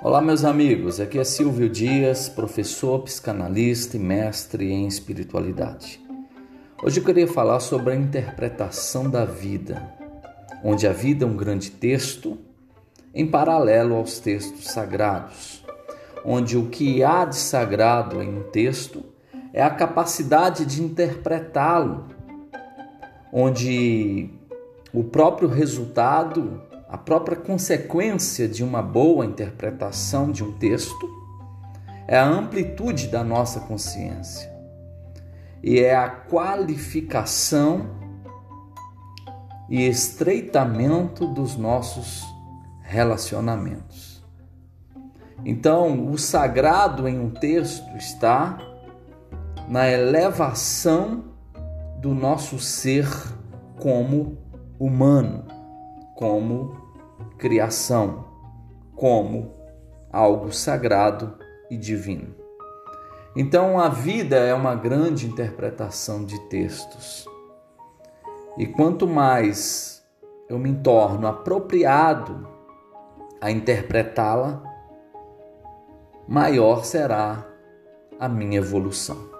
Olá, meus amigos. Aqui é Silvio Dias, professor, psicanalista e mestre em espiritualidade. Hoje eu queria falar sobre a interpretação da vida, onde a vida é um grande texto em paralelo aos textos sagrados, onde o que há de sagrado em um texto é a capacidade de interpretá-lo, onde o próprio resultado a própria consequência de uma boa interpretação de um texto é a amplitude da nossa consciência e é a qualificação e estreitamento dos nossos relacionamentos. Então, o sagrado em um texto está na elevação do nosso ser como humano como criação, como algo sagrado e divino. Então, a vida é uma grande interpretação de textos. E quanto mais eu me torno apropriado a interpretá-la, maior será a minha evolução.